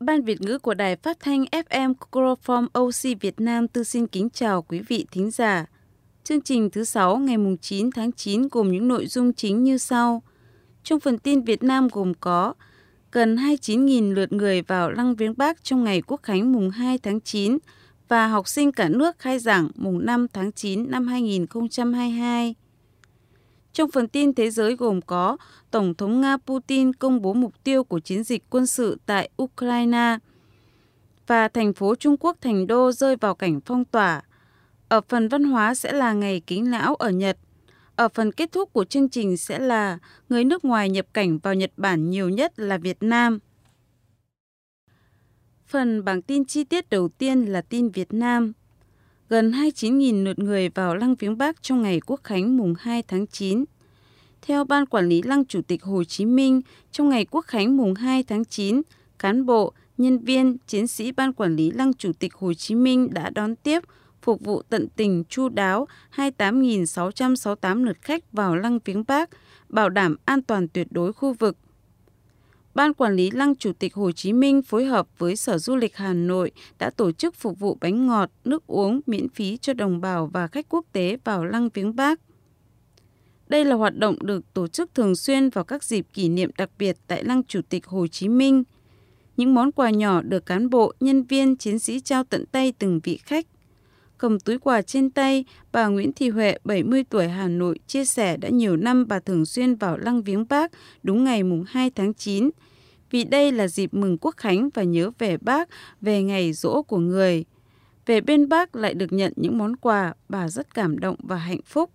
Ban Việt ngữ của Đài Phát thanh FM Chloroform OC Việt Nam tư xin kính chào quý vị thính giả. Chương trình thứ 6 ngày 9 tháng 9 gồm những nội dung chính như sau. Trong phần tin Việt Nam gồm có gần 29.000 lượt người vào Lăng Viếng Bắc trong ngày Quốc khánh mùng 2 tháng 9 và học sinh cả nước khai giảng mùng 5 tháng 9 năm 2022. Trong phần tin thế giới gồm có, Tổng thống Nga Putin công bố mục tiêu của chiến dịch quân sự tại Ukraine và thành phố Trung Quốc thành đô rơi vào cảnh phong tỏa. Ở phần văn hóa sẽ là ngày kính lão ở Nhật. Ở phần kết thúc của chương trình sẽ là người nước ngoài nhập cảnh vào Nhật Bản nhiều nhất là Việt Nam. Phần bảng tin chi tiết đầu tiên là tin Việt Nam gần 29.000 lượt người vào Lăng Viếng Bắc trong ngày Quốc khánh mùng 2 tháng 9. Theo Ban Quản lý Lăng Chủ tịch Hồ Chí Minh, trong ngày Quốc khánh mùng 2 tháng 9, cán bộ, nhân viên, chiến sĩ Ban Quản lý Lăng Chủ tịch Hồ Chí Minh đã đón tiếp, phục vụ tận tình chu đáo 28.668 lượt khách vào Lăng Viếng Bắc, bảo đảm an toàn tuyệt đối khu vực, Ban Quản lý Lăng Chủ tịch Hồ Chí Minh phối hợp với Sở Du lịch Hà Nội đã tổ chức phục vụ bánh ngọt, nước uống miễn phí cho đồng bào và khách quốc tế vào Lăng Viếng Bắc. Đây là hoạt động được tổ chức thường xuyên vào các dịp kỷ niệm đặc biệt tại Lăng Chủ tịch Hồ Chí Minh. Những món quà nhỏ được cán bộ, nhân viên, chiến sĩ trao tận tay từng vị khách. Cầm túi quà trên tay, bà Nguyễn Thị Huệ, 70 tuổi Hà Nội, chia sẻ đã nhiều năm bà thường xuyên vào Lăng Viếng Bác đúng ngày mùng 2 tháng 9, vì đây là dịp mừng quốc khánh và nhớ về bác, về ngày rỗ của người. Về bên bác lại được nhận những món quà, bà rất cảm động và hạnh phúc.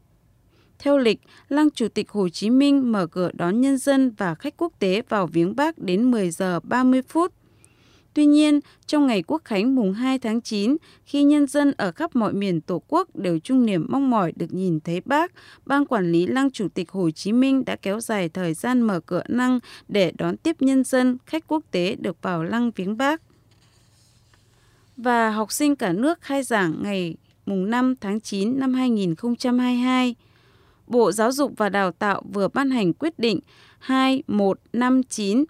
Theo lịch, Lăng Chủ tịch Hồ Chí Minh mở cửa đón nhân dân và khách quốc tế vào viếng bác đến 10 giờ 30 phút. Tuy nhiên, trong ngày Quốc khánh mùng 2 tháng 9, khi nhân dân ở khắp mọi miền Tổ quốc đều chung niềm mong mỏi được nhìn thấy bác, Ban Quản lý Lăng Chủ tịch Hồ Chí Minh đã kéo dài thời gian mở cửa lăng để đón tiếp nhân dân, khách quốc tế được vào lăng viếng bác. Và học sinh cả nước khai giảng ngày mùng 5 tháng 9 năm 2022. Bộ Giáo dục và Đào tạo vừa ban hành quyết định 2159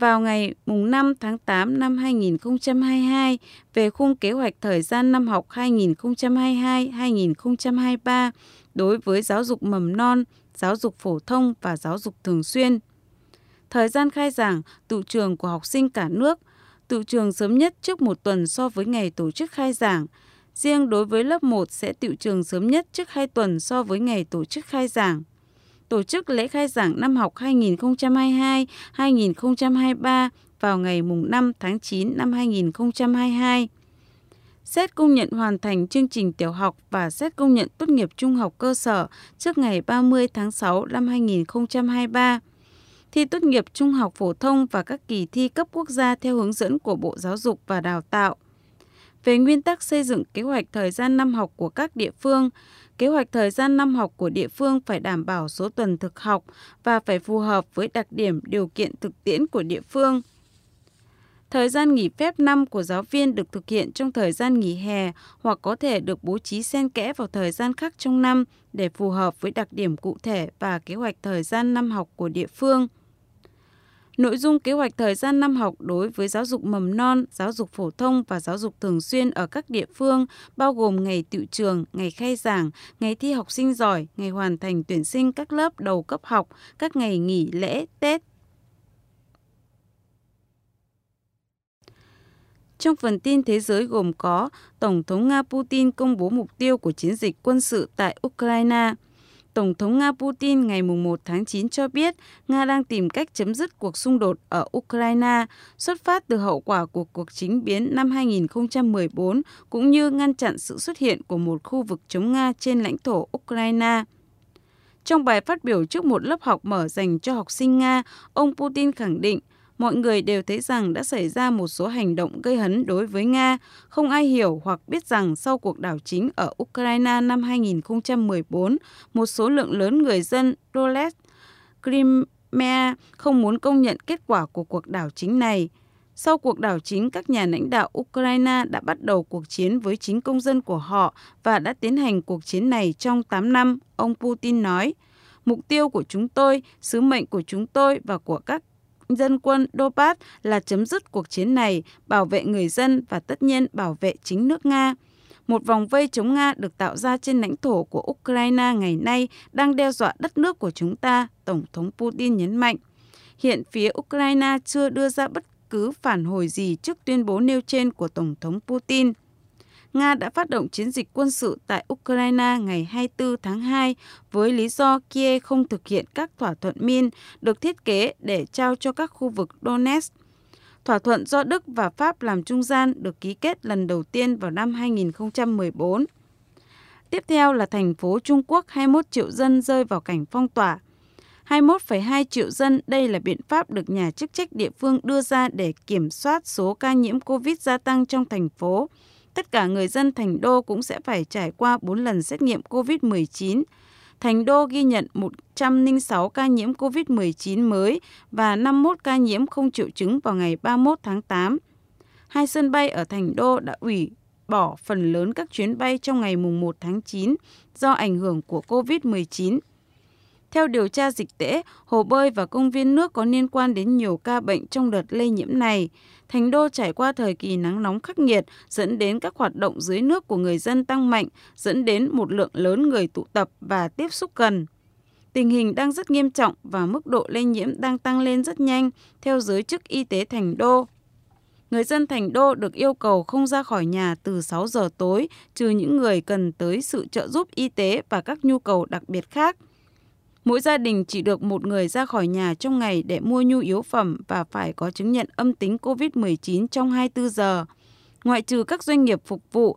vào ngày mùng 5 tháng 8 năm 2022 về khung kế hoạch thời gian năm học 2022-2023 đối với giáo dục mầm non, giáo dục phổ thông và giáo dục thường xuyên. Thời gian khai giảng, tự trường của học sinh cả nước, tự trường sớm nhất trước một tuần so với ngày tổ chức khai giảng. Riêng đối với lớp 1 sẽ tự trường sớm nhất trước 2 tuần so với ngày tổ chức khai giảng tổ chức lễ khai giảng năm học 2022-2023 vào ngày 5 tháng 9 năm 2022. Xét công nhận hoàn thành chương trình tiểu học và xét công nhận tốt nghiệp trung học cơ sở trước ngày 30 tháng 6 năm 2023. Thi tốt nghiệp trung học phổ thông và các kỳ thi cấp quốc gia theo hướng dẫn của Bộ Giáo dục và Đào tạo. Về nguyên tắc xây dựng kế hoạch thời gian năm học của các địa phương, Kế hoạch thời gian năm học của địa phương phải đảm bảo số tuần thực học và phải phù hợp với đặc điểm điều kiện thực tiễn của địa phương. Thời gian nghỉ phép năm của giáo viên được thực hiện trong thời gian nghỉ hè hoặc có thể được bố trí xen kẽ vào thời gian khác trong năm để phù hợp với đặc điểm cụ thể và kế hoạch thời gian năm học của địa phương. Nội dung kế hoạch thời gian năm học đối với giáo dục mầm non, giáo dục phổ thông và giáo dục thường xuyên ở các địa phương bao gồm ngày tiệu trường, ngày khai giảng, ngày thi học sinh giỏi, ngày hoàn thành tuyển sinh các lớp đầu cấp học, các ngày nghỉ lễ, Tết. Trong phần tin thế giới gồm có Tổng thống Nga Putin công bố mục tiêu của chiến dịch quân sự tại Ukraine – Tổng thống Nga Putin ngày 1 tháng 9 cho biết Nga đang tìm cách chấm dứt cuộc xung đột ở Ukraine, xuất phát từ hậu quả của cuộc chính biến năm 2014, cũng như ngăn chặn sự xuất hiện của một khu vực chống Nga trên lãnh thổ Ukraine. Trong bài phát biểu trước một lớp học mở dành cho học sinh Nga, ông Putin khẳng định mọi người đều thấy rằng đã xảy ra một số hành động gây hấn đối với Nga. Không ai hiểu hoặc biết rằng sau cuộc đảo chính ở Ukraine năm 2014, một số lượng lớn người dân Donetsk, Crimea không muốn công nhận kết quả của cuộc đảo chính này. Sau cuộc đảo chính, các nhà lãnh đạo Ukraine đã bắt đầu cuộc chiến với chính công dân của họ và đã tiến hành cuộc chiến này trong 8 năm, ông Putin nói. Mục tiêu của chúng tôi, sứ mệnh của chúng tôi và của các dân quân Donbass là chấm dứt cuộc chiến này, bảo vệ người dân và tất nhiên bảo vệ chính nước Nga. Một vòng vây chống Nga được tạo ra trên lãnh thổ của Ukraine ngày nay đang đe dọa đất nước của chúng ta, Tổng thống Putin nhấn mạnh. Hiện phía Ukraine chưa đưa ra bất cứ phản hồi gì trước tuyên bố nêu trên của Tổng thống Putin. Nga đã phát động chiến dịch quân sự tại Ukraine ngày 24 tháng 2 với lý do Kiev không thực hiện các thỏa thuận Min được thiết kế để trao cho các khu vực Donetsk. Thỏa thuận do Đức và Pháp làm trung gian được ký kết lần đầu tiên vào năm 2014. Tiếp theo là thành phố Trung Quốc 21 triệu dân rơi vào cảnh phong tỏa. 21,2 triệu dân, đây là biện pháp được nhà chức trách địa phương đưa ra để kiểm soát số ca nhiễm COVID gia tăng trong thành phố tất cả người dân Thành Đô cũng sẽ phải trải qua 4 lần xét nghiệm COVID-19. Thành Đô ghi nhận 106 ca nhiễm COVID-19 mới và 51 ca nhiễm không triệu chứng vào ngày 31 tháng 8. Hai sân bay ở Thành Đô đã ủy bỏ phần lớn các chuyến bay trong ngày 1 tháng 9 do ảnh hưởng của COVID-19. Theo điều tra dịch tễ, hồ bơi và công viên nước có liên quan đến nhiều ca bệnh trong đợt lây nhiễm này. Thành đô trải qua thời kỳ nắng nóng khắc nghiệt, dẫn đến các hoạt động dưới nước của người dân tăng mạnh, dẫn đến một lượng lớn người tụ tập và tiếp xúc gần. Tình hình đang rất nghiêm trọng và mức độ lây nhiễm đang tăng lên rất nhanh, theo giới chức y tế thành đô. Người dân thành đô được yêu cầu không ra khỏi nhà từ 6 giờ tối, trừ những người cần tới sự trợ giúp y tế và các nhu cầu đặc biệt khác – Mỗi gia đình chỉ được một người ra khỏi nhà trong ngày để mua nhu yếu phẩm và phải có chứng nhận âm tính COVID-19 trong 24 giờ. Ngoại trừ các doanh nghiệp phục vụ,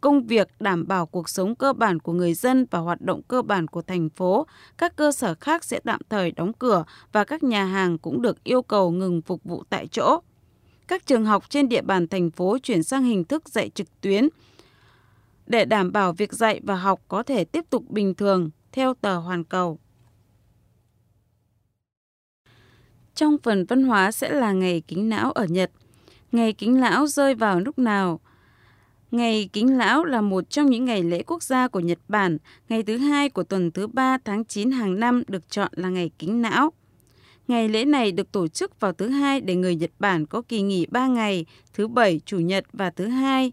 công việc đảm bảo cuộc sống cơ bản của người dân và hoạt động cơ bản của thành phố, các cơ sở khác sẽ tạm thời đóng cửa và các nhà hàng cũng được yêu cầu ngừng phục vụ tại chỗ. Các trường học trên địa bàn thành phố chuyển sang hình thức dạy trực tuyến để đảm bảo việc dạy và học có thể tiếp tục bình thường, theo tờ Hoàn Cầu. Trong phần văn hóa sẽ là ngày kính lão ở Nhật. Ngày kính lão rơi vào lúc nào? Ngày kính lão là một trong những ngày lễ quốc gia của Nhật Bản. Ngày thứ hai của tuần thứ ba tháng 9 hàng năm được chọn là ngày kính lão. Ngày lễ này được tổ chức vào thứ hai để người Nhật Bản có kỳ nghỉ 3 ngày, thứ bảy, chủ nhật và thứ hai.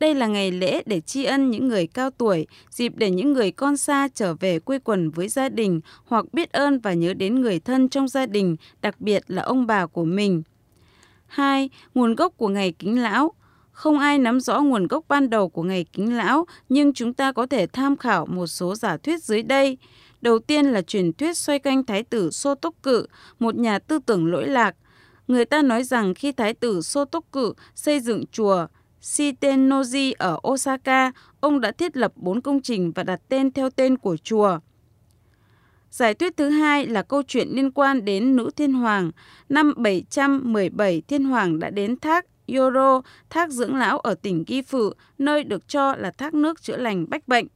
Đây là ngày lễ để tri ân những người cao tuổi, dịp để những người con xa trở về quê quần với gia đình hoặc biết ơn và nhớ đến người thân trong gia đình, đặc biệt là ông bà của mình. 2. Nguồn gốc của ngày kính lão không ai nắm rõ nguồn gốc ban đầu của ngày kính lão, nhưng chúng ta có thể tham khảo một số giả thuyết dưới đây. Đầu tiên là truyền thuyết xoay quanh thái tử Sô Tốc Cự, một nhà tư tưởng lỗi lạc. Người ta nói rằng khi thái tử Sô Tốc Cự xây dựng chùa Shitenoji ở Osaka, ông đã thiết lập bốn công trình và đặt tên theo tên của chùa. Giải thuyết thứ hai là câu chuyện liên quan đến nữ thiên hoàng. Năm 717, thiên hoàng đã đến thác Yoro, thác dưỡng lão ở tỉnh Gifu, nơi được cho là thác nước chữa lành bách bệnh.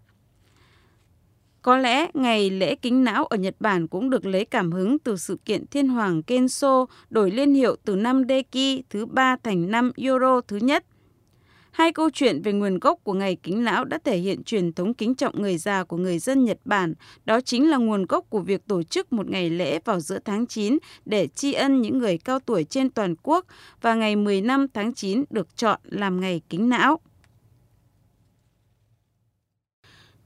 Có lẽ ngày lễ kính não ở Nhật Bản cũng được lấy cảm hứng từ sự kiện thiên hoàng Kenso đổi liên hiệu từ năm Deki thứ ba thành năm Yoro thứ nhất. Hai câu chuyện về nguồn gốc của ngày kính lão đã thể hiện truyền thống kính trọng người già của người dân Nhật Bản. Đó chính là nguồn gốc của việc tổ chức một ngày lễ vào giữa tháng 9 để tri ân những người cao tuổi trên toàn quốc và ngày 15 tháng 9 được chọn làm ngày kính não.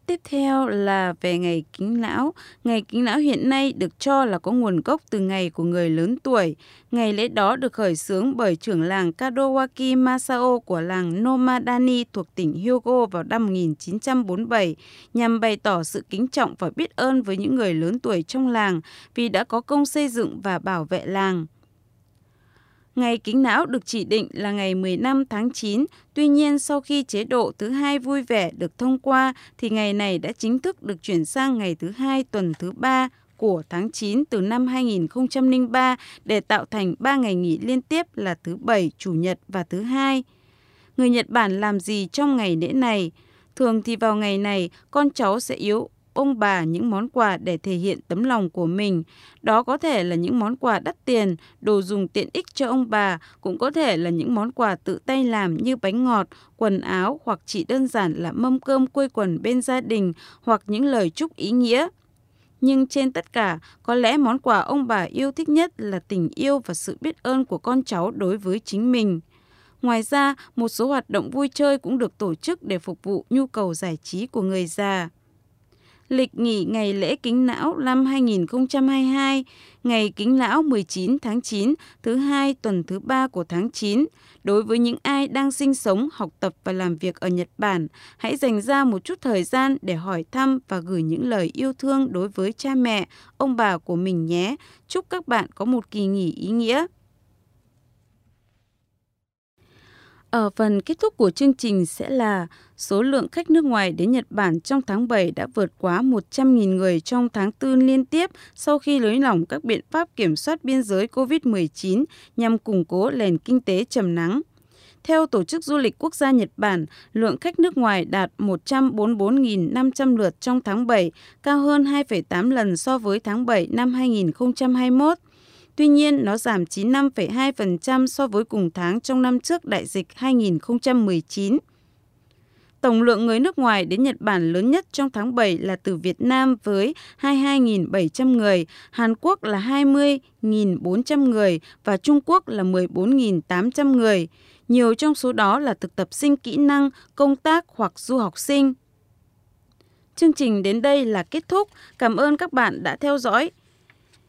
Tiếp theo là về ngày kính lão. Ngày kính lão hiện nay được cho là có nguồn gốc từ ngày của người lớn tuổi. Ngày lễ đó được khởi xướng bởi trưởng làng Kadowaki Masao của làng Nomadani thuộc tỉnh Hyogo vào năm 1947 nhằm bày tỏ sự kính trọng và biết ơn với những người lớn tuổi trong làng vì đã có công xây dựng và bảo vệ làng. Ngày kính não được chỉ định là ngày 15 tháng 9, tuy nhiên sau khi chế độ thứ hai vui vẻ được thông qua thì ngày này đã chính thức được chuyển sang ngày thứ hai tuần thứ ba của tháng 9 từ năm 2003 để tạo thành 3 ngày nghỉ liên tiếp là thứ Bảy, Chủ nhật và thứ hai. Người Nhật Bản làm gì trong ngày lễ này? Thường thì vào ngày này, con cháu sẽ yếu ông bà những món quà để thể hiện tấm lòng của mình. Đó có thể là những món quà đắt tiền, đồ dùng tiện ích cho ông bà, cũng có thể là những món quà tự tay làm như bánh ngọt, quần áo hoặc chỉ đơn giản là mâm cơm quây quần bên gia đình hoặc những lời chúc ý nghĩa. Nhưng trên tất cả, có lẽ món quà ông bà yêu thích nhất là tình yêu và sự biết ơn của con cháu đối với chính mình. Ngoài ra, một số hoạt động vui chơi cũng được tổ chức để phục vụ nhu cầu giải trí của người già lịch nghỉ ngày lễ kính lão năm 2022, ngày kính lão 19 tháng 9, thứ hai tuần thứ ba của tháng 9. Đối với những ai đang sinh sống, học tập và làm việc ở Nhật Bản, hãy dành ra một chút thời gian để hỏi thăm và gửi những lời yêu thương đối với cha mẹ, ông bà của mình nhé. Chúc các bạn có một kỳ nghỉ ý nghĩa. Ở phần kết thúc của chương trình sẽ là số lượng khách nước ngoài đến Nhật Bản trong tháng 7 đã vượt quá 100.000 người trong tháng 4 liên tiếp sau khi lối lỏng các biện pháp kiểm soát biên giới COVID-19 nhằm củng cố nền kinh tế trầm nắng. Theo Tổ chức Du lịch Quốc gia Nhật Bản, lượng khách nước ngoài đạt 144.500 lượt trong tháng 7, cao hơn 2,8 lần so với tháng 7 năm 2021. Tuy nhiên, nó giảm 95,2% so với cùng tháng trong năm trước đại dịch 2019. Tổng lượng người nước ngoài đến Nhật Bản lớn nhất trong tháng 7 là từ Việt Nam với 22.700 người, Hàn Quốc là 20.400 người và Trung Quốc là 14.800 người. Nhiều trong số đó là thực tập sinh kỹ năng, công tác hoặc du học sinh. Chương trình đến đây là kết thúc. Cảm ơn các bạn đã theo dõi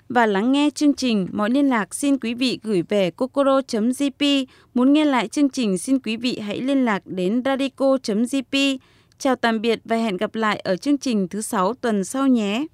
và lắng nghe chương trình. Mọi liên lạc xin quý vị gửi về kokoro.jp Muốn nghe lại chương trình, xin quý vị hãy liên lạc đến radico.jp. Chào tạm biệt và hẹn gặp lại ở chương trình thứ sáu tuần sau nhé.